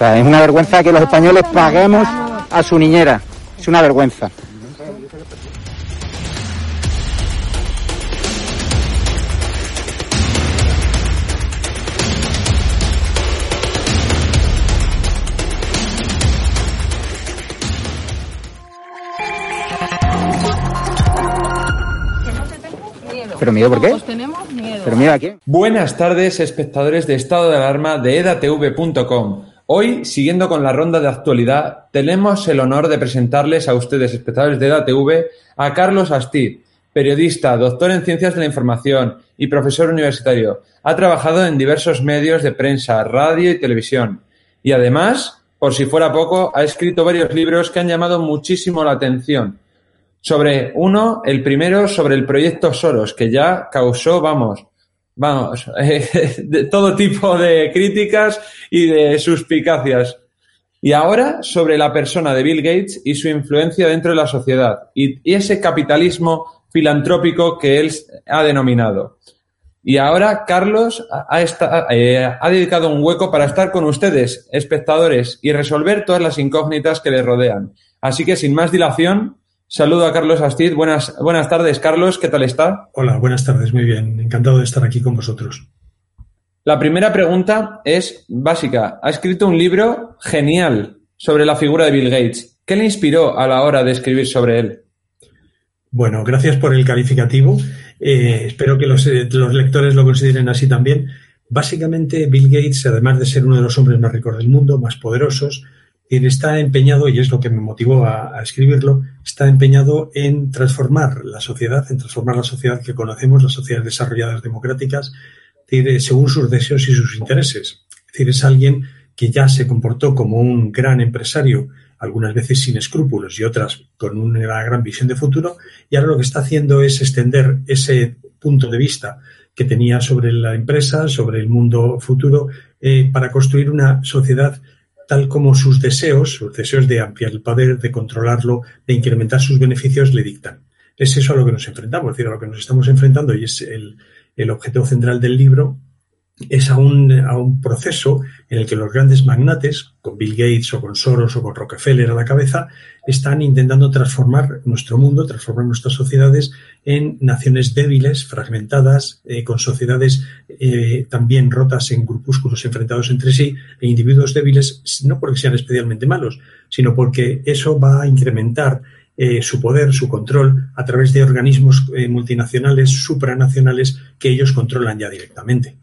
Sea, es una vergüenza que los españoles paguemos a su niñera. Es una vergüenza. ¿Pero miedo por qué? Pues tenemos miedo. ¿Pero miedo a quién? Buenas tardes, espectadores de estado de alarma de edatv.com. Hoy, siguiendo con la ronda de actualidad, tenemos el honor de presentarles a ustedes, espectadores de EDATV, a Carlos Astid, periodista, doctor en Ciencias de la Información y profesor universitario. Ha trabajado en diversos medios de prensa, radio y televisión. Y además, por si fuera poco, ha escrito varios libros que han llamado muchísimo la atención sobre uno, el primero sobre el proyecto Soros, que ya causó, vamos, vamos, de todo tipo de críticas y de suspicacias. Y ahora sobre la persona de Bill Gates y su influencia dentro de la sociedad y, ese capitalismo filantrópico que él ha denominado. Y ahora Carlos ha, eh, ha, dedicado un hueco para estar con ustedes, espectadores, y resolver todas las incógnitas que le rodean. Así que sin más dilación, Saludo a Carlos Astid. Buenas, buenas tardes, Carlos. ¿Qué tal está? Hola, buenas tardes. Muy bien. Encantado de estar aquí con vosotros. La primera pregunta es básica. Ha escrito un libro genial sobre la figura de Bill Gates. ¿Qué le inspiró a la hora de escribir sobre él? Bueno, gracias por el calificativo. Eh, espero que los, eh, los lectores lo consideren así también. Básicamente, Bill Gates, además de ser uno de los hombres más ricos del mundo, más poderosos, está empeñado, y es lo que me motivó a, escribirlo, está empeñado en transformar la sociedad, en transformar la sociedad que conocemos, las sociedades desarrolladas democráticas, según sus deseos y sus intereses. Es decir, es alguien que ya se comportó como un gran empresario, algunas veces sin escrúpulos y otras con una gran visión de futuro, y ahora lo que está haciendo es extender ese punto de vista que tenía sobre la empresa, sobre el mundo futuro, eh, para construir una sociedad tal como sus deseos, sus deseos de ampliar el poder, de controlarlo, de incrementar sus beneficios, le dictan. Es eso a lo que nos enfrentamos, es decir, a lo que nos estamos enfrentando y es el, el objetivo central del libro, es a un, a un, proceso en el que los grandes magnates, con Bill Gates o con Soros o con Rockefeller a la cabeza, están intentando transformar nuestro mundo, transformar nuestras sociedades en naciones débiles, fragmentadas, eh, con sociedades eh, también rotas en grupúsculos enfrentados entre sí e individuos débiles, no porque sean especialmente malos, sino porque eso va a incrementar eh, su poder, su control a través de organismos multinacionales, supranacionales que ellos controlan ya directamente.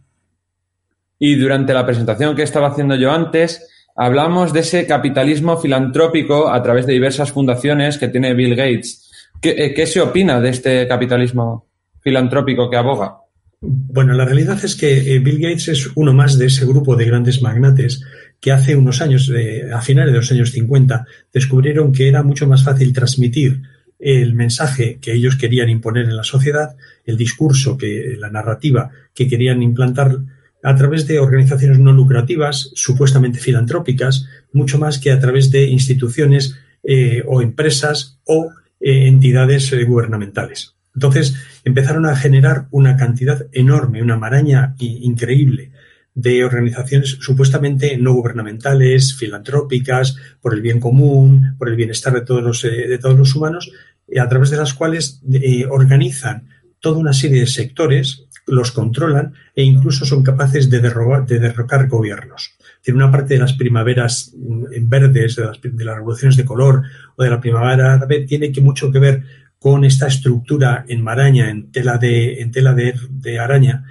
Y durante la presentación que estaba haciendo yo antes, hablamos de ese capitalismo filantrópico a través de diversas fundaciones que tiene Bill Gates. ¿Qué, eh, se opina de este capitalismo filantrópico que aboga? Bueno, la realidad es que eh, Bill Gates es uno más de ese grupo de grandes magnates que hace unos años, a finales de los años 50, descubrieron que era mucho más fácil transmitir el mensaje que ellos querían imponer en la sociedad, el discurso, que la narrativa que querían implantar a través de organizaciones no lucrativas, supuestamente filantrópicas, mucho más que a través de instituciones eh, o empresas o eh, entidades eh, gubernamentales. Entonces empezaron a generar una cantidad enorme, una maraña increíble de organizaciones supuestamente no gubernamentales, filantrópicas, por el bien común, por el bienestar de todos los, de todos los humanos, a través de las cuales organizan toda una serie de sectores los controlan e incluso son capaces de, de derrocar gobiernos. Tiene una parte de las primaveras mm, verdes, de las, de las, revoluciones de color o de la primavera árabe, tiene que mucho que ver con esta estructura en maraña, en tela de, en tela de araña,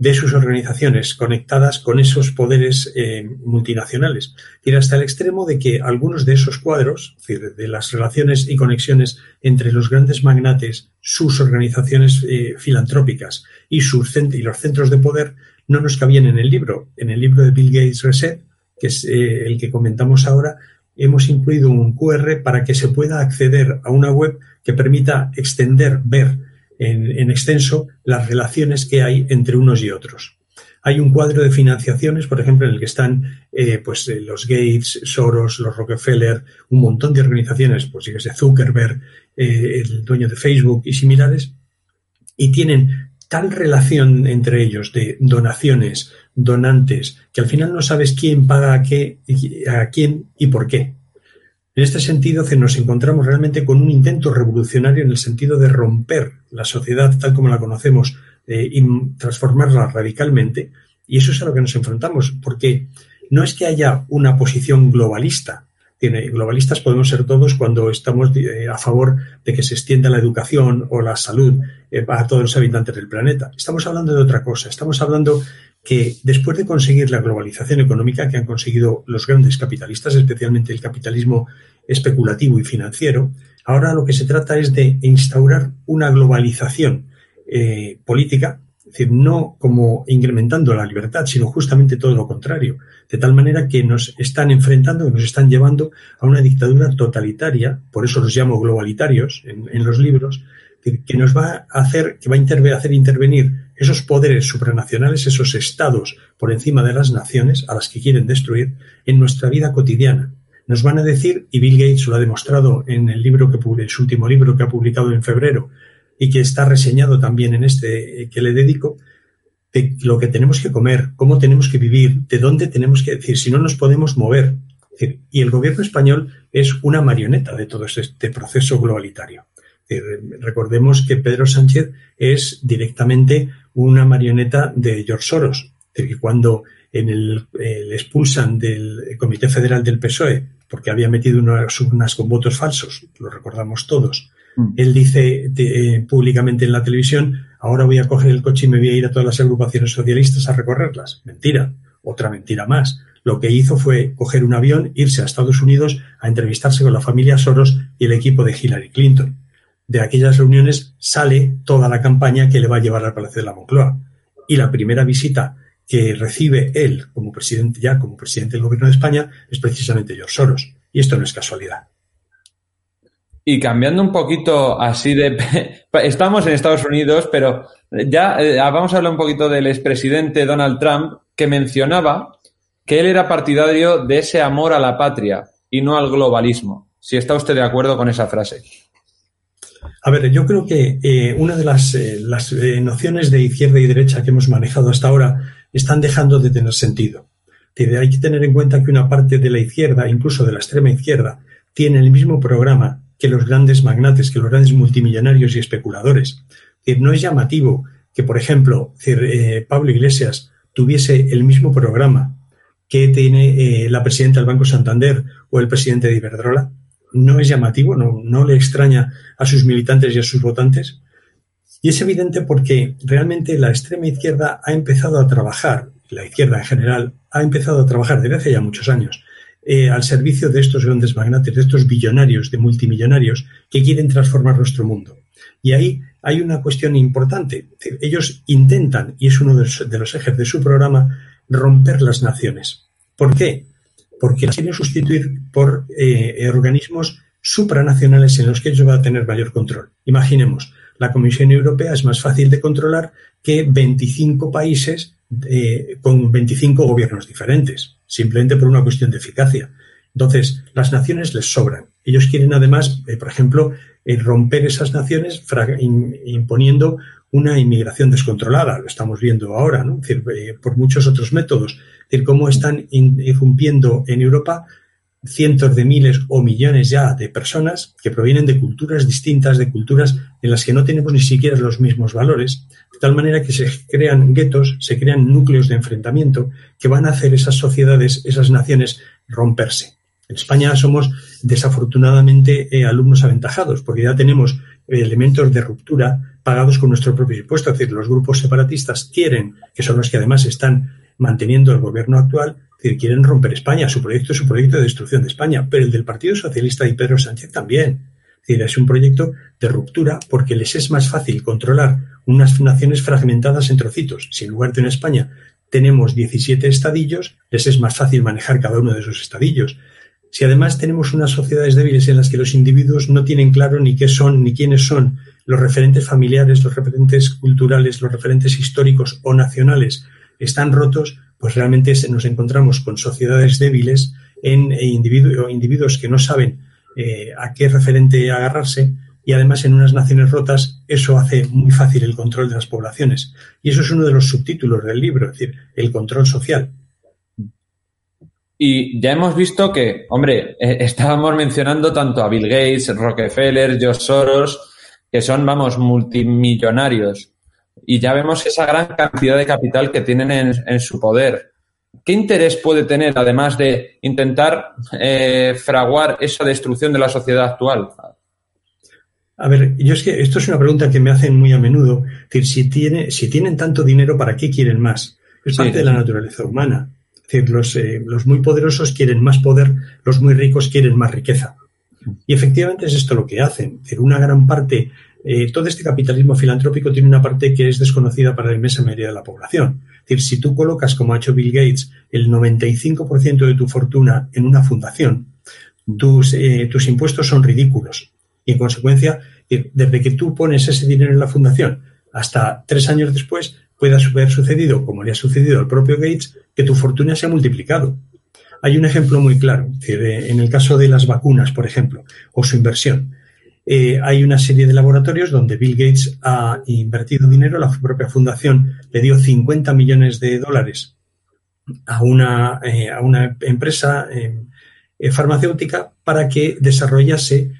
de sus organizaciones conectadas con esos poderes eh, multinacionales. Y hasta el extremo de que algunos de esos cuadros, de las relaciones y conexiones entre los grandes magnates, sus organizaciones eh, filantrópicas y, sus y los centros de poder, no nos cabían en el libro. En el libro de Bill Gates Reset, que es eh, el que comentamos ahora, hemos incluido un QR para que se pueda acceder a una web que permita extender, ver, en, extenso las relaciones que hay entre unos y otros. Hay un cuadro de financiaciones, por ejemplo, en el que están eh, pues, eh, los Gates, Soros, los Rockefeller, un montón de organizaciones, pues de Zuckerberg, eh, el dueño de Facebook y similares, y tienen tal relación entre ellos de donaciones, donantes, que al final no sabes quién paga a, qué, a quién y por qué. En este sentido, nos encontramos realmente con un intento revolucionario en el sentido de romper la sociedad tal como la conocemos eh, y transformarla radicalmente. Y eso es a lo que nos enfrentamos, porque no es que haya una posición globalista. globalistas podemos ser todos cuando estamos eh, a favor de que se extienda la educación o la salud eh, a todos los habitantes del planeta. Estamos hablando de otra cosa. Estamos hablando que después de conseguir la globalización económica que han conseguido los grandes capitalistas, especialmente el capitalismo especulativo y financiero, ahora lo que se trata es de instaurar una globalización eh, política, es decir, no como incrementando la libertad, sino justamente todo lo contrario, de tal manera que nos están enfrentando, que nos están llevando a una dictadura totalitaria, por eso los llamo globalitarios en, los libros, que, nos va a hacer, que va a hacer intervenir esos poderes supranacionales, esos estados por encima de las naciones a las que quieren destruir en nuestra vida cotidiana. Nos van a decir, y Bill Gates lo ha demostrado en el libro que en su último libro que ha publicado en febrero y que está reseñado también en este eh, que le dedico, de lo que tenemos que comer, cómo tenemos que vivir, de dónde tenemos que decir, si no nos podemos mover. Y el gobierno español es una marioneta de todo este proceso globalitario. Recordemos que Pedro Sánchez es directamente una marioneta de George Soros, que cuando en el, eh, le expulsan del Comité Federal del PSOE porque había metido unas urnas con votos falsos, lo recordamos todos. Mm. Él dice eh, públicamente en la televisión, ahora voy a coger el coche y me voy a ir a todas las agrupaciones socialistas a recorrerlas. Mentira, otra mentira más. Lo que hizo fue coger un avión, irse a Estados Unidos a entrevistarse con la familia Soros y el equipo de Hillary Clinton de aquellas reuniones sale toda la campaña que le va a llevar al Palacio de la Moncloa. Y la primera visita que recibe él como presidente, ya como presidente del gobierno de España, es precisamente George Soros. Y esto no es casualidad. Y cambiando un poquito así de... Estamos en Estados Unidos, pero ya eh, vamos a hablar un poquito del expresidente Donald Trump, que mencionaba que él era partidario de ese amor a la patria y no al globalismo. Si está usted de acuerdo con esa frase. A ver, yo creo que eh, una de las, eh, las eh, nociones de izquierda y derecha que hemos manejado hasta ahora están dejando de tener sentido. Hay que tener en cuenta que una parte de la izquierda, incluso de la extrema izquierda, tiene el mismo programa que los grandes magnates, que los grandes multimillonarios y especuladores. no es llamativo que, por ejemplo, eh, Pablo Iglesias tuviese el mismo programa que tiene eh, la presidenta del Banco Santander o el presidente de Iberdrola. No es llamativo, no, no le extraña a sus militantes y a sus votantes. Y es evidente porque realmente la extrema izquierda ha empezado a trabajar, la izquierda en general, ha empezado a trabajar desde hace ya muchos años eh, al servicio de estos grandes magnates, de estos billonarios, de multimillonarios que quieren transformar nuestro mundo. Y ahí hay una cuestión importante. Ellos intentan, y es uno de los, ejes de su programa, romper las naciones. ¿Por qué? Porque las quieren sustituir por eh, organismos supranacionales en los que ellos van a tener mayor control. Imaginemos, la Comisión Europea es más fácil de controlar que 25 países eh, con 25 gobiernos diferentes, simplemente por una cuestión de eficacia. Entonces, las naciones les sobran. Ellos quieren además, eh, por ejemplo, eh, romper esas naciones imponiendo una inmigración descontrolada. Lo estamos viendo ahora, ¿no? por muchos otros métodos. Es decir, cómo están irrumpiendo en Europa cientos de miles o millones ya de personas que provienen de culturas distintas, de culturas en las que no tenemos ni siquiera los mismos valores, de tal manera que se crean guetos, se crean núcleos de enfrentamiento que van a hacer esas sociedades, esas naciones romperse. En España somos desafortunadamente eh, alumnos aventajados porque ya tenemos elementos de ruptura pagados con nuestro propio impuesto. Es decir, los grupos separatistas quieren, que son los que además están manteniendo el gobierno actual, decir, quieren romper España. Su proyecto es un proyecto de destrucción de España, pero el del Partido Socialista y Pedro Sánchez también. Es decir, es un proyecto de ruptura porque les es más fácil controlar unas naciones fragmentadas en trocitos. Si en lugar de en España tenemos 17 estadillos, les es más fácil manejar cada uno de esos estadillos. Si además tenemos unas sociedades débiles en las que los individuos no tienen claro ni qué son ni quiénes son los referentes familiares, los referentes culturales, los referentes históricos o nacionales están rotos, pues realmente nos encontramos con sociedades débiles en eh, individuos que no saben eh, a qué referente agarrarse y además en unas naciones rotas eso hace muy fácil el control de las poblaciones. Y eso es uno de los subtítulos del libro, es decir, el control social. Y ya hemos visto que, hombre, eh, estábamos mencionando tanto a Bill Gates, Rockefeller, George Soros, que son, vamos, multimillonarios y ya vemos esa gran cantidad de capital que tienen en, su poder. ¿Qué interés puede tener, además de intentar eh, fraguar esa destrucción de la sociedad actual? A ver, yo es que esto es una pregunta que me hacen muy a menudo. Es decir, si, tiene, si tienen tanto dinero, ¿para qué quieren más? Es parte de la naturaleza humana. Es decir, los, eh, los muy poderosos quieren más poder, los muy ricos quieren más riqueza. Y efectivamente es esto lo que hacen. Es decir, una gran parte eh, todo este capitalismo filantrópico tiene una parte que es desconocida para la inmensa mayoría de la población. Es decir, si tú colocas, como ha hecho Bill Gates, el 95% de tu fortuna en una fundación, tus, eh, tus impuestos son ridículos. Y en consecuencia, eh, desde que tú pones ese dinero en la fundación hasta tres años después, puede haber sucedido, como le ha sucedido al propio Gates, que tu fortuna se ha multiplicado. Hay un ejemplo muy claro, en el caso de las vacunas, por ejemplo, o su inversión. Eh, hay una serie de laboratorios donde Bill Gates ha invertido dinero, la propia fundación le dio 50 millones de dólares a una, eh, a una empresa eh, farmacéutica para que desarrollase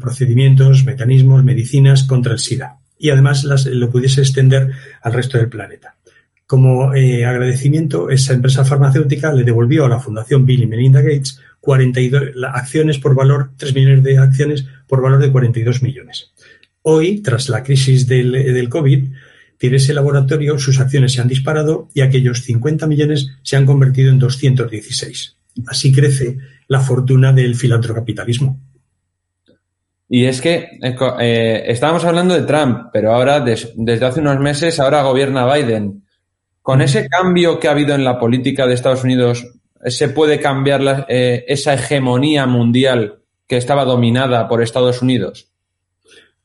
procedimientos, mecanismos, medicinas contra el SIDA y además las, lo pudiese extender al resto del planeta. Como agradecimiento, esa empresa farmacéutica le devolvió a la Fundación Bill y Melinda Gates 42 acciones por valor, 3 millones de acciones por valor de 42 millones. Hoy, tras la crisis del, del COVID, tiene ese laboratorio, sus acciones se han disparado y aquellos 50 millones se han convertido en 216. Así crece la fortuna del filantrocapitalismo. Y es que eh, estábamos hablando de Trump, pero ahora, desde hace unos meses, ahora gobierna Biden. Con ese cambio que ha habido en la política de Estados Unidos se puede cambiar eh, esa hegemonía mundial que estaba dominada por Estados Unidos?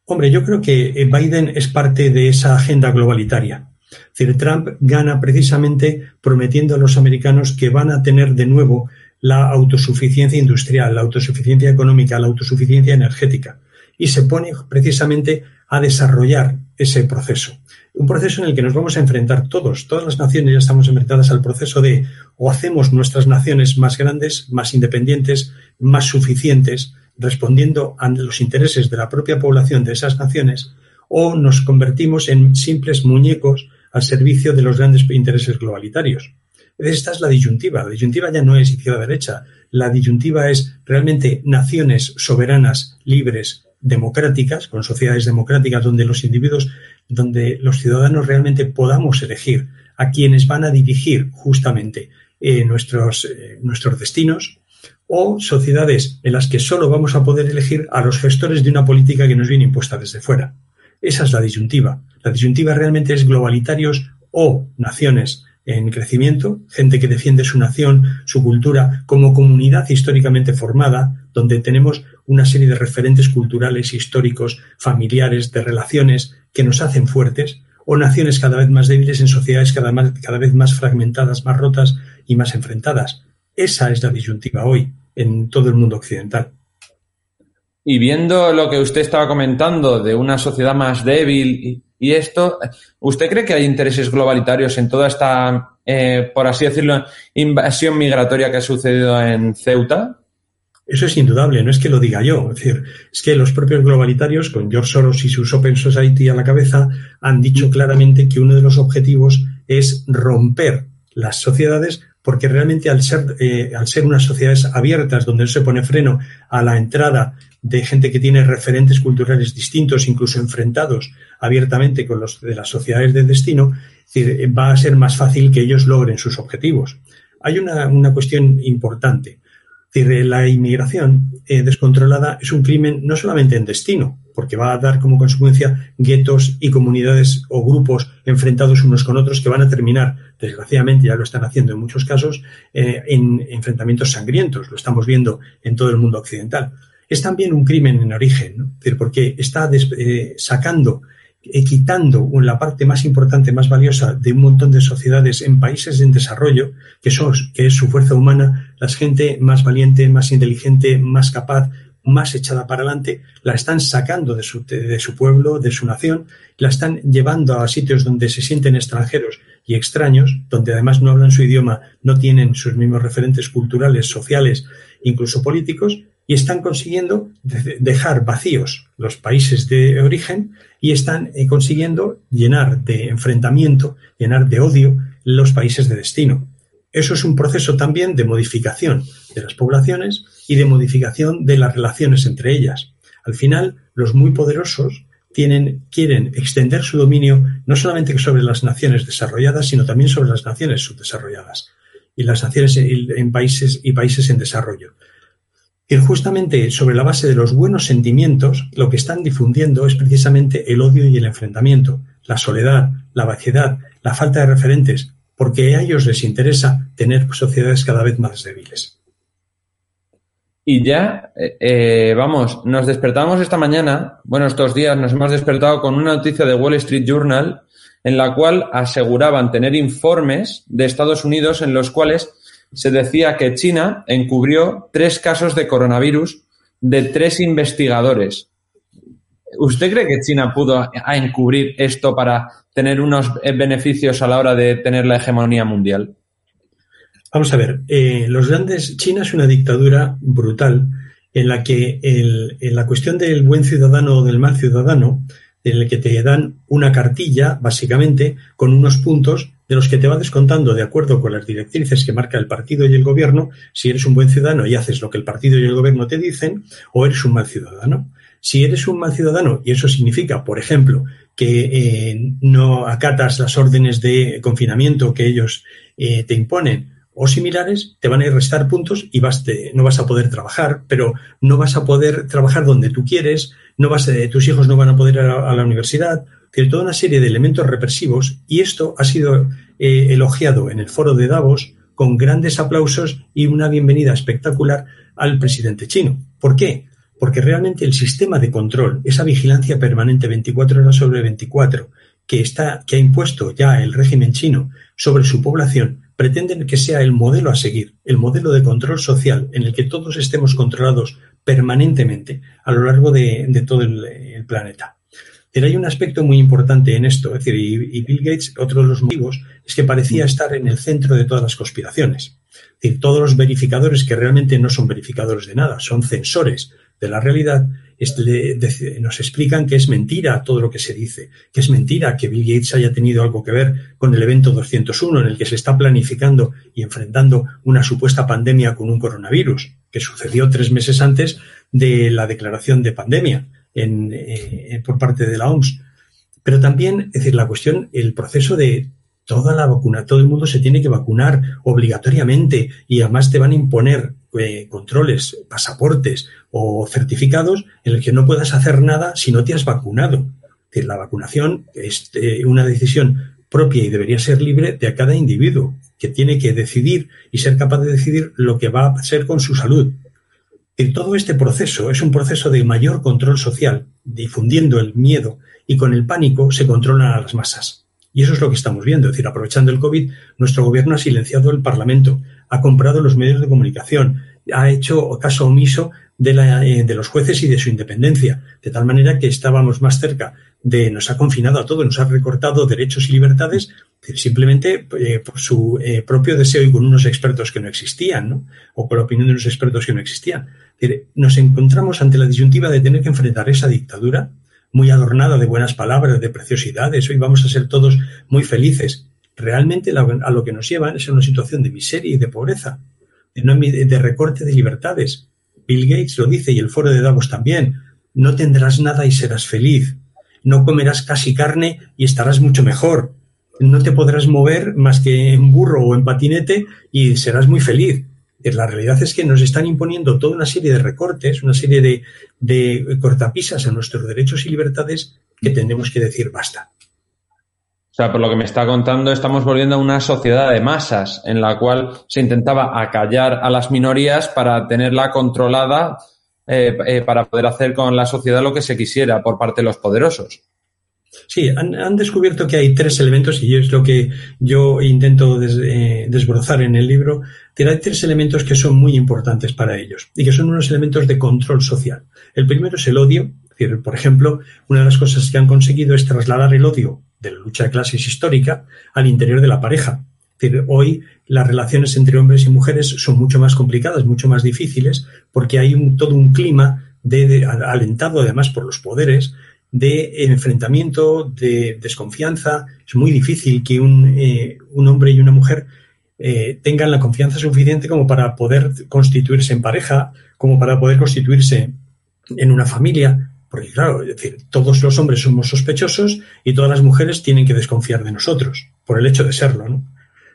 Hombre, yo creo que eh, Biden es parte de esa agenda globalitaria. Es decir, Trump gana precisamente prometiendo a los americanos que van a tener de nuevo la autosuficiencia industrial, la autosuficiencia económica, la autosuficiencia energética. Y se pone precisamente a desarrollar ese proceso. Un proceso en el que nos vamos a enfrentar todos. Todas las naciones ya estamos enfrentadas al proceso de o hacemos nuestras naciones más grandes, más independientes, más suficientes, respondiendo a los intereses de la propia población de esas naciones, o nos convertimos en simples muñecos al servicio de los grandes intereses globalitarios. Esta es la disyuntiva. La disyuntiva ya no es izquierda-derecha. La disyuntiva es realmente naciones soberanas, libres, democráticas, con sociedades democráticas donde los individuos, donde los ciudadanos realmente podamos elegir a quienes van a dirigir justamente eh, nuestros, eh, nuestros destinos, o sociedades en las que solo vamos a poder elegir a los gestores de una política que nos viene impuesta desde fuera. Esa es la disyuntiva. La disyuntiva realmente es globalitarios o naciones en crecimiento, gente que defiende su nación, su cultura, como comunidad históricamente formada, donde tenemos una serie de referentes culturales, históricos, familiares, de relaciones que nos hacen fuertes, o naciones cada vez más débiles en sociedades cada, cada vez más fragmentadas, más rotas y más enfrentadas. Esa es la disyuntiva hoy en todo el mundo occidental. Y viendo lo que usted estaba comentando de una sociedad más débil y esto, ¿usted cree que hay intereses globalitarios en toda esta, eh, por así decirlo, invasión migratoria que ha sucedido en Ceuta? Eso es indudable, no es que lo diga yo. Es decir, es que los propios globalitarios, con George Soros y sus Open Society a la cabeza, han dicho claramente que uno de los objetivos es romper las sociedades porque realmente al ser, eh, al ser unas sociedades abiertas donde no se pone freno a la entrada de gente que tiene referentes culturales distintos, incluso enfrentados abiertamente con los de las sociedades de destino, va a ser más fácil que ellos logren sus objetivos. Hay una, una cuestión importante. La inmigración eh, descontrolada es un crimen no solamente en destino, porque va a dar como consecuencia guetos y comunidades o grupos enfrentados unos con otros que van a terminar, desgraciadamente ya lo están haciendo en muchos casos, eh, en enfrentamientos sangrientos. Lo estamos viendo en todo el mundo occidental. Es también un crimen en origen, porque está eh, sacando, eh, quitando la parte más importante, más valiosa de un montón de sociedades en países en desarrollo, que, son, que es su fuerza humana, la gente más valiente, más inteligente, más capaz, más echada para adelante, la están sacando de su, de su pueblo, de su nación, la están llevando a sitios donde se sienten extranjeros y extraños, donde además no hablan su idioma, no tienen sus mismos referentes culturales, sociales, incluso políticos, y están consiguiendo dejar vacíos los países de origen y están eh, consiguiendo llenar de enfrentamiento, llenar de odio los países de destino. Eso es un proceso también de modificación de las poblaciones y de modificación de las relaciones entre ellas. Al final, los muy poderosos quieren extender su dominio no solamente sobre las naciones desarrolladas, sino también sobre las naciones subdesarrolladas y las naciones en países y países en desarrollo. Y justamente sobre la base de los buenos sentimientos, lo que están difundiendo es precisamente el odio y el enfrentamiento, la soledad, la vaciedad, la falta de referentes, porque a ellos les interesa tener sociedades cada vez más débiles. Y ya, eh, eh, vamos, nos despertamos esta mañana, bueno, estos días nos hemos despertado con una noticia de Wall Street Journal en la cual aseguraban tener informes de Estados Unidos en los cuales se decía que China encubrió tres casos de coronavirus de tres investigadores. ¿Usted cree que China pudo encubrir esto para tener unos beneficios a la hora de tener la hegemonía mundial? Vamos a ver, eh, los grandes, China es una dictadura brutal en la que en la cuestión del buen ciudadano o del mal ciudadano, en el que te dan una cartilla, básicamente, con unos puntos de los que te va descontando de acuerdo con las directrices que marca el partido y el gobierno, si eres un buen ciudadano y haces lo que el partido y el gobierno te dicen, o eres un mal ciudadano. Si eres un mal ciudadano, y eso significa, por ejemplo, que eh, no acatas las órdenes de confinamiento que ellos eh, te imponen, o similares, te van a restar puntos y no vas a poder trabajar, pero no vas a poder trabajar donde tú quieres, no vas a, tus hijos no van a poder ir a, la universidad, tiene toda una serie de elementos represivos y esto ha sido eh, elogiado en el foro de Davos con grandes aplausos y una bienvenida espectacular al presidente chino. ¿Por qué? Porque realmente el sistema de control, esa vigilancia permanente 24 horas sobre 24 que, está, que ha impuesto ya el régimen chino sobre su población, pretenden que sea el modelo a seguir, el modelo de control social en el que todos estemos controlados permanentemente a lo largo de, todo el, planeta. Pero hay un aspecto muy importante en esto, es decir, y, Bill Gates, otro de los motivos, es que parecía estar en el centro de todas las conspiraciones. Es decir, todos los verificadores que realmente no son verificadores de nada, son censores de la realidad, nos explican que es mentira todo lo que se dice, que es mentira que Bill Gates haya tenido algo que ver con el evento 201 en el que se está planificando y enfrentando una supuesta pandemia con un coronavirus, que sucedió tres meses antes de la declaración de pandemia eh, por parte de la OMS. Pero también, es decir, la cuestión, el proceso de toda la vacuna, todo el mundo se tiene que vacunar obligatoriamente y además te van a imponer controles, pasaportes o certificados en el que no puedas hacer nada si no te has vacunado. La vacunación es eh, una decisión propia y debería ser libre de cada individuo, que tiene que decidir y ser capaz de decidir lo que va a hacer con su salud. Todo este proceso es un proceso de mayor control social, difundiendo el miedo y con el pánico se controlan a las masas. Y eso es lo que estamos viendo. Es decir, aprovechando el COVID, nuestro gobierno ha silenciado el Parlamento, ha comprado los medios de comunicación, ha hecho caso omiso de, eh, los jueces y de su independencia, de tal manera que estábamos más cerca de, nos ha confinado a todo, nos ha recortado derechos y libertades simplemente eh, por su eh, propio deseo y con unos expertos que no existían, ¿no? o por la opinión de unos expertos que no existían. nos encontramos ante la disyuntiva de tener que enfrentar esa dictadura muy adornada de buenas palabras, de preciosidades, hoy vamos a ser todos muy felices. Realmente a lo que nos lleva es a una situación de miseria y de pobreza, de recorte de libertades. Bill Gates lo dice y el foro de Davos también. No tendrás nada y serás feliz. No comerás casi carne y estarás mucho mejor. No te podrás mover más que en burro o en patinete y serás muy feliz. La realidad es que nos están imponiendo toda una serie de recortes, una serie de, de cortapisas a nuestros derechos y libertades que tenemos que decir basta. O sea, por lo que me está contando, estamos volviendo a una sociedad de masas en la cual se intentaba acallar a las minorías para tenerla controlada, eh, eh, para poder hacer con la sociedad lo que se quisiera por parte de los poderosos. Sí, han, descubierto que hay tres elementos y es lo que yo intento eh, desbrozar en el libro, que hay tres elementos que son muy importantes para ellos y que son unos elementos de control social. El primero es el odio, es decir, por ejemplo, una de las cosas que han conseguido es trasladar el odio de la lucha de clases histórica al interior de la pareja. Hoy las relaciones entre hombres y mujeres son mucho más complicadas, mucho más difíciles, porque hay todo un clima de, alentado además por los poderes de enfrentamiento, de desconfianza. Es muy difícil que un, eh, hombre y una mujer eh, tengan la confianza suficiente como para poder constituirse en pareja, como para poder constituirse en una familia, porque claro, es decir, todos los hombres somos sospechosos y todas las mujeres tienen que desconfiar de nosotros, por el hecho de serlo, ¿no?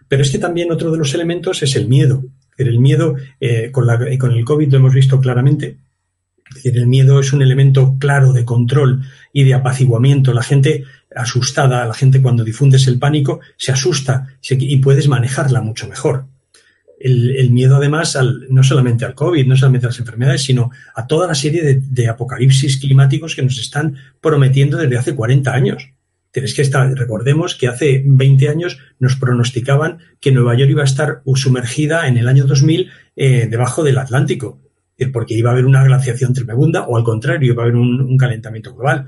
Pero es que también otro de los elementos es el miedo. El miedo, eh, con, la, con el COVID lo hemos visto claramente, es decir, el miedo es un elemento claro de control y de apaciguamiento. La gente asustada, la gente cuando difundes el pánico se asusta y puedes manejarla mucho mejor. El, miedo además no solamente al COVID, no solamente a las enfermedades, sino a toda la serie de, apocalipsis climáticos que nos están prometiendo desde hace 40 años. Es que recordemos que hace 20 años nos pronosticaban que Nueva York iba a estar sumergida en el año 2000 eh, debajo del Atlántico porque iba a haber una glaciación tremenda o al contrario, iba a haber un, calentamiento global.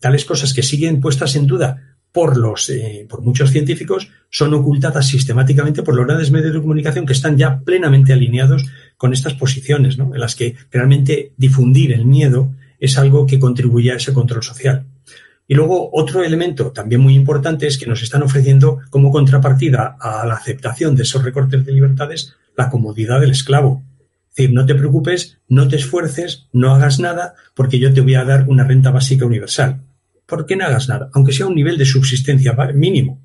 tales cosas que siguen puestas en duda por, los, eh, por muchos científicos son ocultadas sistemáticamente por los grandes medios de comunicación que están ya plenamente alineados con estas posiciones, ¿no? en las que realmente difundir el miedo es algo que contribuye a ese control social. Y luego otro elemento también muy importante es que nos están ofreciendo como contrapartida a la aceptación de esos recortes de libertades la comodidad del esclavo. Decir, no te preocupes, no te esfuerces, no hagas nada, porque yo te voy a dar una renta básica universal. ¿Por qué no hagas nada? Aunque sea un nivel de subsistencia mínimo.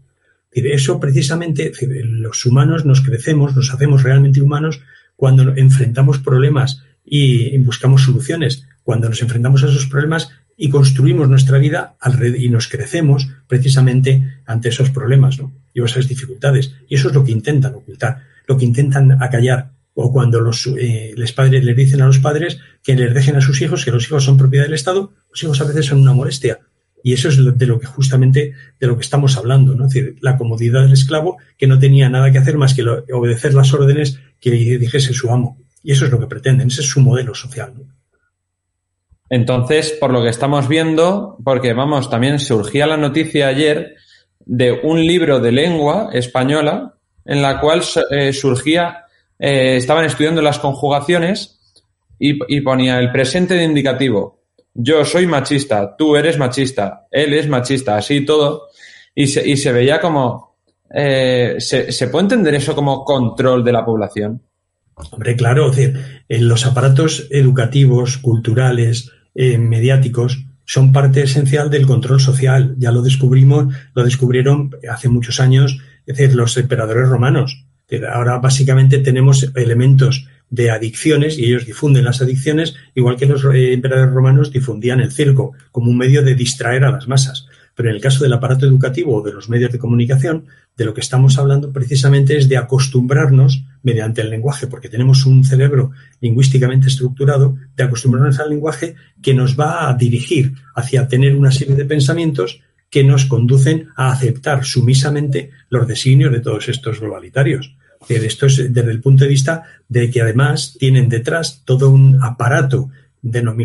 Eso precisamente, los humanos nos crecemos, nos hacemos realmente humanos cuando enfrentamos problemas y buscamos soluciones. Cuando nos enfrentamos a esos problemas y construimos nuestra vida y nos crecemos precisamente ante esos problemas y esas dificultades. Y eso es lo que intentan ocultar, lo que intentan acallar o cuando los eh, padres les dicen a los padres que les dejen a sus hijos, que los hijos son propiedad del Estado, los hijos a veces son una molestia. Y eso es de lo que justamente de lo que estamos hablando, ¿no? Es decir, la comodidad del esclavo que no tenía nada que hacer más que obedecer las órdenes que dijese su amo. Y eso es lo que pretenden, ese es su modelo social. Entonces, por lo que estamos viendo, porque vamos, también surgía la noticia ayer de un libro de lengua española en la cual eh, surgía, eh, estaban estudiando las conjugaciones y, ponía el presente de indicativo. Yo soy machista, tú eres machista, él es machista, así todo. Y se, y se veía como... Eh, ¿se, ¿Se puede entender eso como control de la población? Hombre, claro, es decir, en los aparatos educativos, culturales, eh, mediáticos, son parte esencial del control social. Ya lo descubrimos, lo descubrieron hace muchos años, es decir, los emperadores romanos. Ahora básicamente tenemos elementos de adicciones y ellos difunden las adicciones, igual que los eh, emperadores romanos difundían el circo como un medio de distraer a las masas. Pero en el caso del aparato educativo o de los medios de comunicación, de lo que estamos hablando precisamente es de acostumbrarnos mediante el lenguaje, porque tenemos un cerebro lingüísticamente estructurado, de acostumbrarnos al lenguaje que nos va a dirigir hacia tener una serie de pensamientos que nos conducen a aceptar sumisamente los designios de todos estos globalitarios. Esto es desde el punto de vista de que además tienen detrás todo un aparato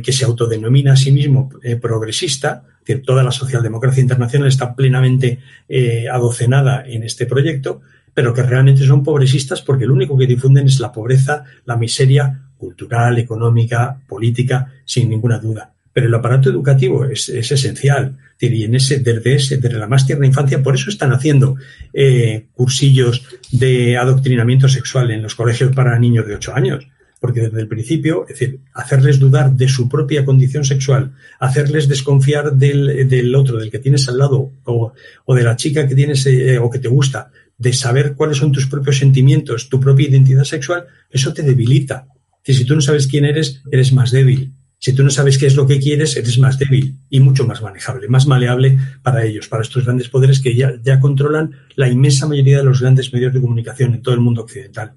que se autodenomina a sí mismo eh, progresista, que toda la socialdemocracia internacional está plenamente eh, adocenada en este proyecto, pero que realmente son progresistas porque lo único que difunden es la pobreza, la miseria cultural, económica, política, sin ninguna duda. Pero el aparato educativo es, esencial. Y en ese, desde, ese, desde la más tierna infancia, por eso están haciendo eh, cursillos de adoctrinamiento sexual en los colegios para niños de 8 años porque desde el principio, es decir, hacerles dudar de su propia condición sexual, hacerles desconfiar del, otro, del que tienes al lado, o, de la chica que tienes eh, o que te gusta, de saber cuáles son tus propios sentimientos, tu propia identidad sexual, eso te debilita. si tú no sabes quién eres, eres más débil. Si tú no sabes qué es lo que quieres, eres más débil y mucho más manejable, más maleable para ellos, para estos grandes poderes que ya, ya controlan la inmensa mayoría de los grandes medios de comunicación en todo el mundo occidental.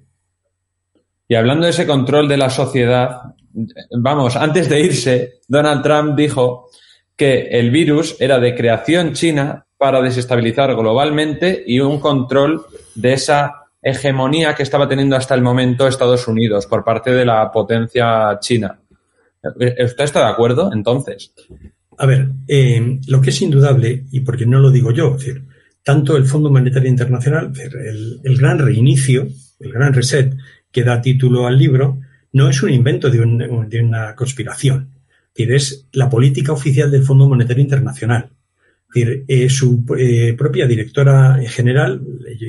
Y hablando de ese control de la sociedad, vamos, antes de irse, Donald Trump dijo que el virus era de creación china para desestabilizar globalmente y un control de esa hegemonía que estaba teniendo hasta el momento Estados Unidos por parte de la potencia china. ¿Usted está de acuerdo entonces? A ver, eh, lo que es indudable, y porque no lo digo yo, tanto el Fondo Monetario Internacional, el, gran reinicio, el gran reset, que da título al libro, no es un invento de, una conspiración. Es la política oficial del Fondo Monetario Internacional. Eh, su eh, propia directora general,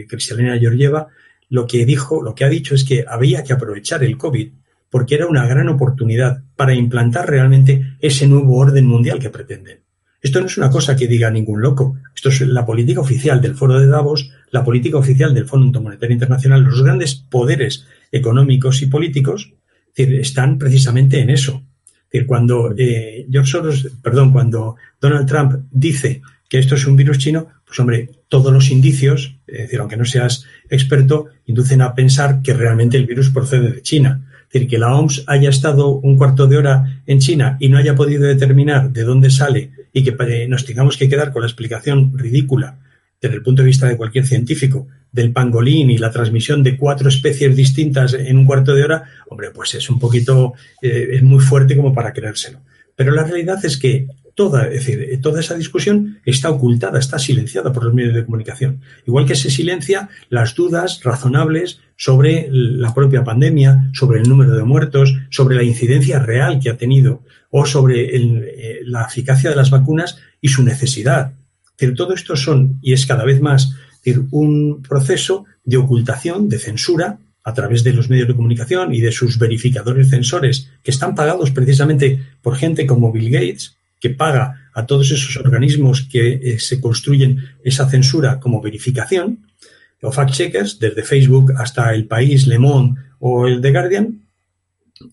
Cristalina Georgieva, lo que dijo, lo que ha dicho es que había que aprovechar el COVID porque era una gran oportunidad para implantar realmente ese nuevo orden mundial que pretenden. Esto no es una cosa que diga ningún loco. Esto es la política oficial del Foro de Davos, la política oficial del Fondo Monetario Internacional, los grandes poderes económicos y políticos están precisamente en eso. cuando eh, perdón, cuando Donald Trump dice que esto es un virus chino, pues hombre, todos los indicios, es decir, aunque no seas experto, inducen a pensar que realmente el virus procede de China. Decir, que la OMS haya estado un cuarto de hora en China y no haya podido determinar de dónde sale y que eh, nos tengamos que quedar con la explicación ridícula desde el punto de vista de cualquier científico del pangolín y la transmisión de cuatro especies distintas en un cuarto de hora, hombre, pues es un poquito, eh, es muy fuerte como para creérselo. Pero la realidad es que toda, es decir, toda esa discusión está ocultada, está silenciada por los medios de comunicación. Igual que se silencia las dudas razonables sobre la propia pandemia, sobre el número de muertos, sobre la incidencia real que ha tenido o sobre eh, la eficacia de las vacunas y su necesidad. Pero todo esto son, y es cada vez más, un proceso de ocultación, de censura, a través de los medios de comunicación y de sus verificadores censores, que están pagados precisamente por gente como Bill Gates, que paga a todos esos organismos que eh, se construyen esa censura como verificación, o fact-checkers, desde Facebook hasta El País, Le Monde o el The Guardian,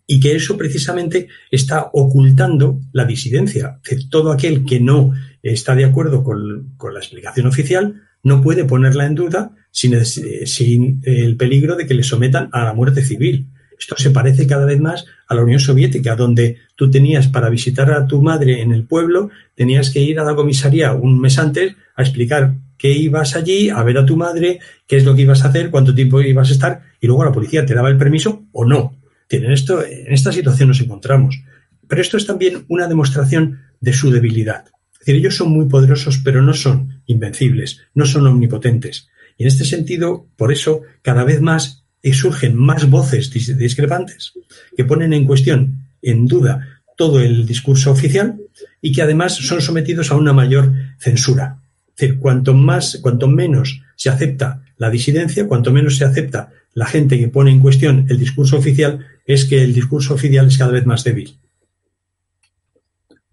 y que eso precisamente está ocultando la disidencia. todo aquel que no está de acuerdo con, con la explicación oficial no puede ponerla en duda sin, el peligro de que le sometan a la muerte civil. Esto se parece cada vez más a la Unión Soviética, donde tú tenías para visitar a tu madre en el pueblo, tenías que ir a la comisaría un mes antes a explicar que ibas allí, a ver a tu madre, qué es lo que ibas a hacer, cuánto tiempo ibas a estar, y luego la policía te daba el permiso o no. En, esto, en esta situación nos encontramos. Pero esto es también una demostración de su debilidad. Es decir, ellos son muy poderosos, pero no son invencibles, no son omnipotentes. Y en este sentido, por eso, cada vez más eh, surgen más voces discrepantes que ponen en cuestión, en duda, todo el discurso oficial y que además son sometidos a una mayor censura. Es decir, cuanto más, cuanto menos se acepta la disidencia, cuanto menos se acepta la gente que pone en cuestión el discurso oficial, es que el discurso oficial es cada vez más débil.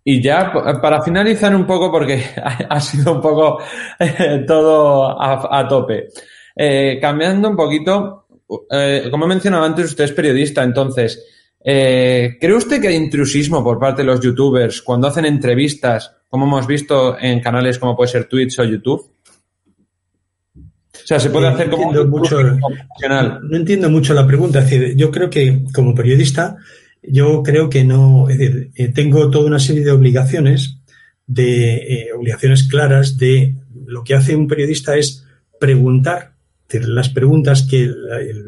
Y ya para finalizar un poco, porque ha sido un poco todo a, tope, eh, cambiando un poquito, eh, como he mencionado antes, usted es periodista, entonces, ¿cree usted que hay intrusismo por parte de los youtubers cuando hacen entrevistas, como hemos visto en canales como puede ser Twitch o YouTube? O sea, se puede hacer como mucho, No entiendo mucho la pregunta. Es decir, yo creo que como periodista yo creo que no, es decir, eh, tengo toda una serie de obligaciones, de eh, obligaciones claras de lo que hace un periodista es preguntar, las preguntas que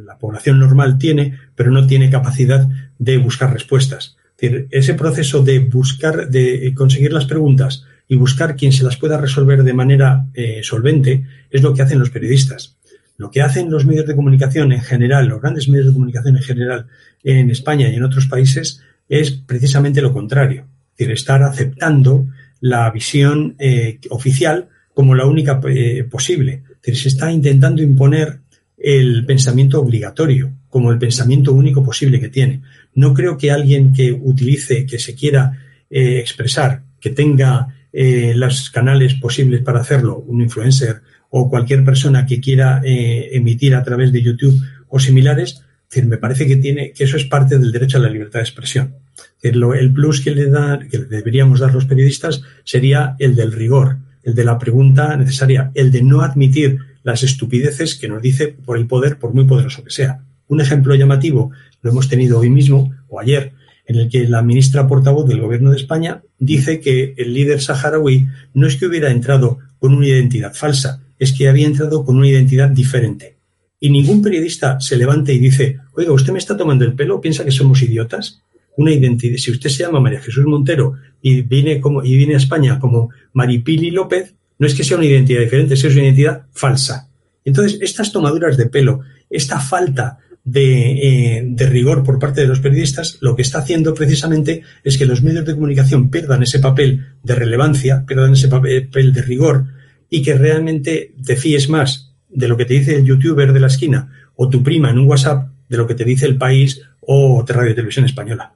la, población normal tiene, pero no tiene capacidad de buscar respuestas. ese proceso de buscar, de conseguir las preguntas y buscar quien se las pueda resolver de manera eh, solvente es lo que hacen los periodistas. Lo que hacen los medios de comunicación en general, los grandes medios de comunicación en general en España y en otros países, es precisamente lo contrario. Es decir, estar aceptando la visión eh, oficial como la única eh, posible. Decir, se está intentando imponer el pensamiento obligatorio como el pensamiento único posible que tiene. No creo que alguien que utilice, que se quiera eh, expresar, que tenga los canales posibles para hacerlo, un influencer o cualquier persona que quiera eh, emitir a través de YouTube o similares, me parece que tiene que eso es parte del derecho a la libertad de expresión. el plus que le que deberíamos dar los periodistas sería el del rigor, el de la pregunta necesaria, el de no admitir las estupideces que nos dice por el poder, por muy poderoso que sea. Un ejemplo llamativo lo hemos tenido hoy mismo o ayer, en el que la ministra portavoz del Gobierno de España dice que el líder saharaui no es que hubiera entrado con una identidad falsa, es que había entrado con una identidad diferente. Y ningún periodista se levanta y dice, oiga, usted me está tomando el pelo, piensa que somos idiotas. Una identidad, si usted se llama María Jesús Montero y viene, como, y viene a España como Maripili López, no es que sea una identidad diferente, es una identidad falsa. Entonces, estas tomaduras de pelo, esta falta de, eh, de, rigor por parte de los periodistas, lo que está haciendo precisamente es que los medios de comunicación pierdan ese papel de relevancia, pierdan ese papel de rigor y que realmente te fíes más de lo que te dice el youtuber de la esquina o tu prima en un WhatsApp de lo que te dice el país o Radio Televisión Española.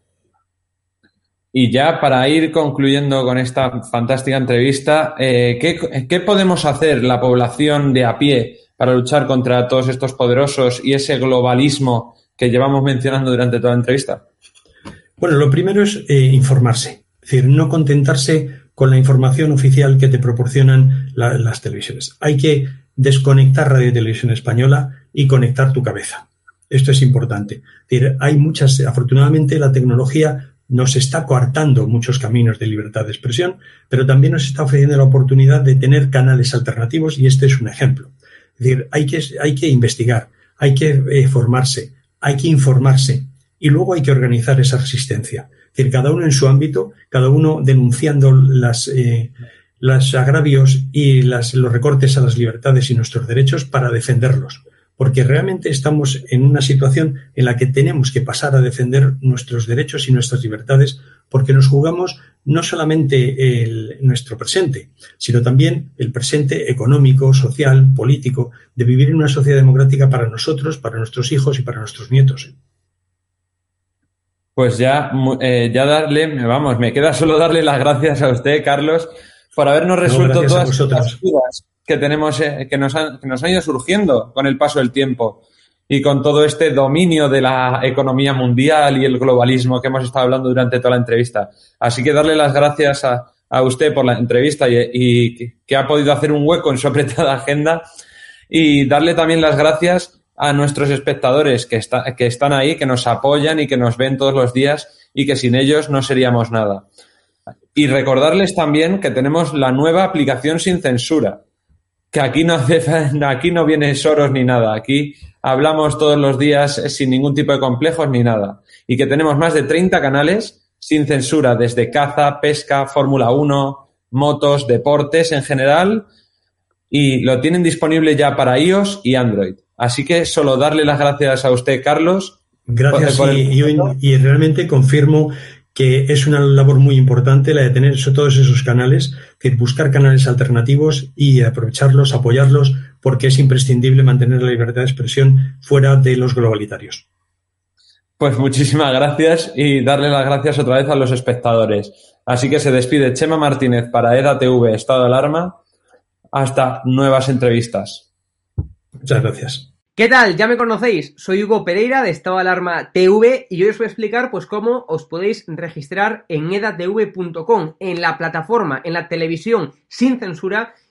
Y ya para ir concluyendo con esta fantástica entrevista, eh, ¿qué, podemos hacer la población de a pie para luchar contra todos estos poderosos y ese globalismo que llevamos mencionando durante toda la entrevista? Bueno, lo primero es eh, informarse, es decir, no contentarse con la información oficial que te proporcionan las televisiones. Hay que desconectar Radio y Televisión Española y conectar tu cabeza. Esto es importante. hay muchas, afortunadamente la tecnología nos está coartando muchos caminos de libertad de expresión, pero también nos está ofreciendo la oportunidad de tener canales alternativos y este es un ejemplo. Es decir, hay que, hay que investigar, hay que eh, formarse, hay que informarse y luego hay que organizar esa resistencia decir, cada uno en su ámbito, cada uno denunciando las, eh, los agravios y los recortes a las libertades y nuestros derechos para defenderlos. Porque realmente estamos en una situación en la que tenemos que pasar a defender nuestros derechos y nuestras libertades porque nos jugamos no solamente el, nuestro presente, sino también el presente económico, social, político, de vivir en una sociedad democrática para nosotros, para nuestros hijos y para nuestros nietos. Pues ya, eh, ya darle, vamos, me queda solo darle las gracias a usted, Carlos, por habernos resuelto todas las dudas que tenemos, eh, que, nos han, que nos han ido surgiendo con el paso del tiempo y con todo este dominio de la economía mundial y el globalismo que hemos estado hablando durante toda la entrevista. Así que darle las gracias a, a usted por la entrevista y, y, que ha podido hacer un hueco en su apretada agenda y darle también las gracias a nuestros espectadores que, que están ahí, que nos apoyan y que nos ven todos los días y que sin ellos no seríamos nada. Y recordarles también que tenemos la nueva aplicación sin censura, que aquí no, aquí no viene Soros ni nada, aquí hablamos todos los días sin ningún tipo de complejos ni nada, y que tenemos más de 30 canales sin censura desde caza, pesca, Fórmula 1, motos, deportes en general y lo tienen disponible ya para iOS y Android. Así que solo darle las gracias a usted, Carlos. Gracias y, realmente confirmo que es una labor muy importante la de tener todos esos canales, que buscar canales alternativos y aprovecharlos, apoyarlos, porque es imprescindible mantener la libertad de expresión fuera de los globalitarios. Pues muchísimas gracias y darle las gracias otra vez a los espectadores. Así que se despide Chema Martínez para EDATV Estado de Alarma. Hasta nuevas entrevistas. Muchas gracias. ¿Qué tal? Ya me conocéis, soy Hugo Pereira de Estado Alarma TV y hoy os voy a explicar pues cómo os podéis registrar en edatv.com, en la plataforma, en la televisión sin censura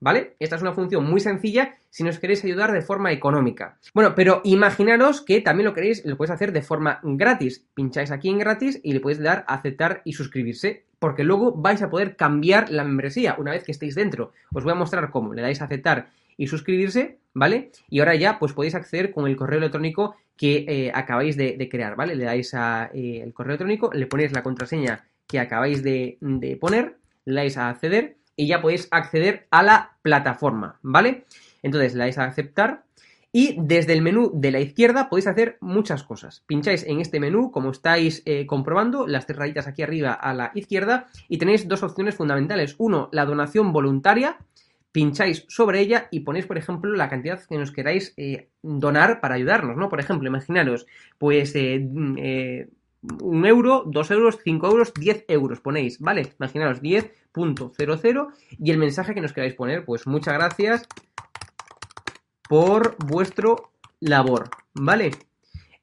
¿Vale? Esta es una función muy sencilla si nos queréis ayudar de forma económica. Bueno, pero imaginaros que también lo queréis, lo podéis hacer de forma gratis. Pincháis aquí en gratis y le podéis dar a aceptar y suscribirse, porque luego vais a poder cambiar la membresía una vez que estéis dentro. Os voy a mostrar cómo. Le dais a aceptar y suscribirse, ¿vale? Y ahora ya pues podéis acceder con el correo electrónico que eh, acabáis de, crear, ¿vale? Le dais a eh, el correo electrónico, le ponéis la contraseña que acabáis de, de poner, le dais a acceder y ya podéis acceder a la plataforma, ¿vale? Entonces le dais a aceptar y desde el menú de la izquierda podéis hacer muchas cosas. Pincháis en este menú, como estáis eh, comprobando, las tres rayitas aquí arriba a la izquierda y tenéis dos opciones fundamentales. Uno, la donación voluntaria. Pincháis sobre ella y ponéis, por ejemplo, la cantidad que nos queráis eh, donar para ayudarnos, ¿no? Por ejemplo, imaginaros, pues eh, mm, un euro, dos euros, cinco euros, diez euros ponéis, ¿vale? Imaginaros 10.00 y el mensaje que nos queráis poner, pues muchas gracias por vuestro labor, ¿vale?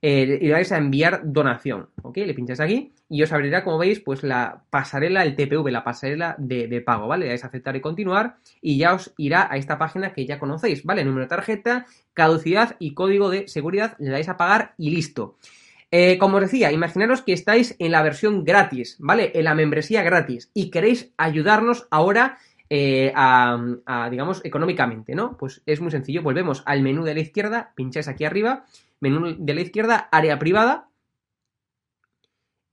Eh, y vais a enviar donación, ¿ok? Le pinchas aquí y os abrirá, como veis, pues la pasarela, el TPV, la pasarela de, pago, ¿vale? Le dais a aceptar y continuar y ya os irá a esta página que ya conocéis, ¿vale? Número de tarjeta, caducidad y código de seguridad, le dais a pagar y listo. Eh, como os decía, imaginaros que estáis en la versión gratis, ¿vale? En la membresía gratis y queréis ayudarnos ahora eh, a, digamos, económicamente, ¿no? Pues es muy sencillo, volvemos al menú de la izquierda, pincháis aquí arriba menú de la izquierda, área privada.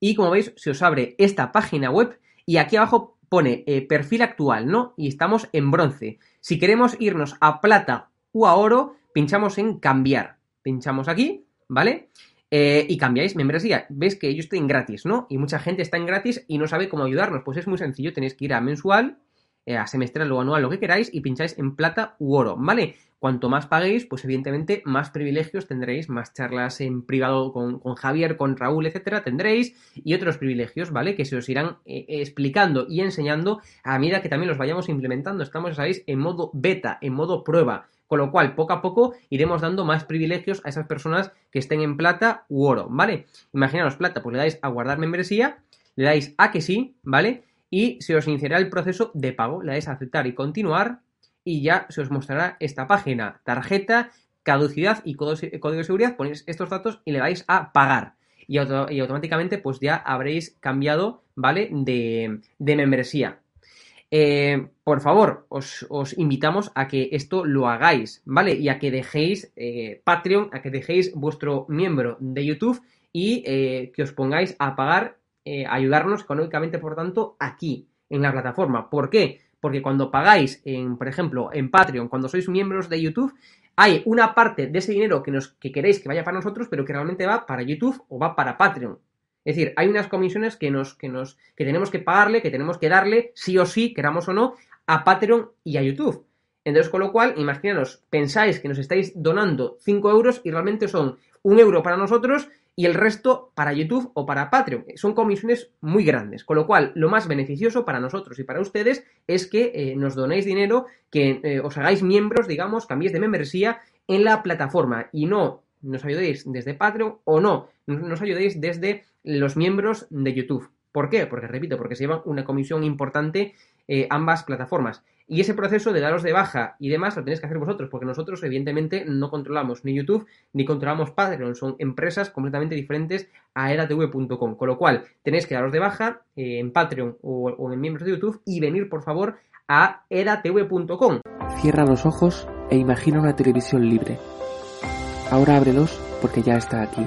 Y como veis, se os abre esta página web y aquí abajo pone eh, perfil actual, ¿no? Y estamos en bronce. Si queremos irnos a plata o a oro, pinchamos en cambiar. Pinchamos aquí, ¿vale? Eh, y cambiáis membresía. Ves que yo estoy en gratis, ¿no? Y mucha gente está en gratis y no sabe cómo ayudarnos. Pues es muy sencillo, tenéis que ir a mensual, eh, a semestral o anual, lo que queráis, y pincháis en plata u oro, ¿vale? Cuanto más paguéis, pues evidentemente más privilegios tendréis, más charlas en privado con, Javier, con Raúl, etcétera, tendréis, y otros privilegios, ¿vale? Que se os irán eh, explicando y enseñando a medida que también los vayamos implementando. Estamos, ya sabéis, en modo beta, en modo prueba. Con lo cual, poco a poco iremos dando más privilegios a esas personas que estén en plata u oro, ¿vale? Imaginaos plata, pues le dais a guardar membresía, le dais a que sí, ¿vale? Y se os iniciará el proceso de pago, le dais a aceptar y continuar, y ya se os mostrará esta página. Tarjeta, caducidad y código de seguridad, ponéis estos datos y le vais a pagar. Y, automáticamente pues ya habréis cambiado, ¿vale? De, membresía. Eh, por favor, os, invitamos a que esto lo hagáis, ¿vale? Y a que dejéis eh, Patreon, a que dejéis vuestro miembro de YouTube y eh, que os pongáis a pagar, ayudarnos económicamente, por tanto, aquí, en la plataforma. ¿Por qué? porque cuando pagáis, en, por ejemplo, en Patreon, cuando sois miembros de YouTube, hay una parte de ese dinero que, nos, que queréis que vaya para nosotros, pero que realmente va para YouTube o va para Patreon. Es decir, hay unas comisiones que, nos, que, nos, que tenemos que pagarle, que tenemos que darle, sí o sí, queramos o no, a Patreon y a YouTube. Entonces, con lo cual, imaginaros, pensáis que nos estáis donando 5 euros y realmente son un euro para nosotros y el resto para YouTube o para Patreon. Son comisiones muy grandes, con lo cual lo más beneficioso para nosotros y para ustedes es que eh, nos donéis dinero, que eh, os hagáis miembros, digamos, cambiéis de membresía en la plataforma y no nos ayudéis desde Patreon o no nos ayudéis desde los miembros de YouTube. ¿Por qué? Porque, repito, porque se llevan una comisión importante eh, ambas plataformas. Y ese proceso de daros de baja y demás lo tenéis que hacer vosotros, porque nosotros evidentemente no controlamos ni YouTube ni controlamos Patreon, son empresas completamente diferentes a eratv.com, con lo cual tenéis que daros de baja eh, en Patreon o, en miembros de YouTube y venir por favor a eratv.com. Cierra los ojos e imagina una televisión libre. Ahora ábrelos porque ya está aquí.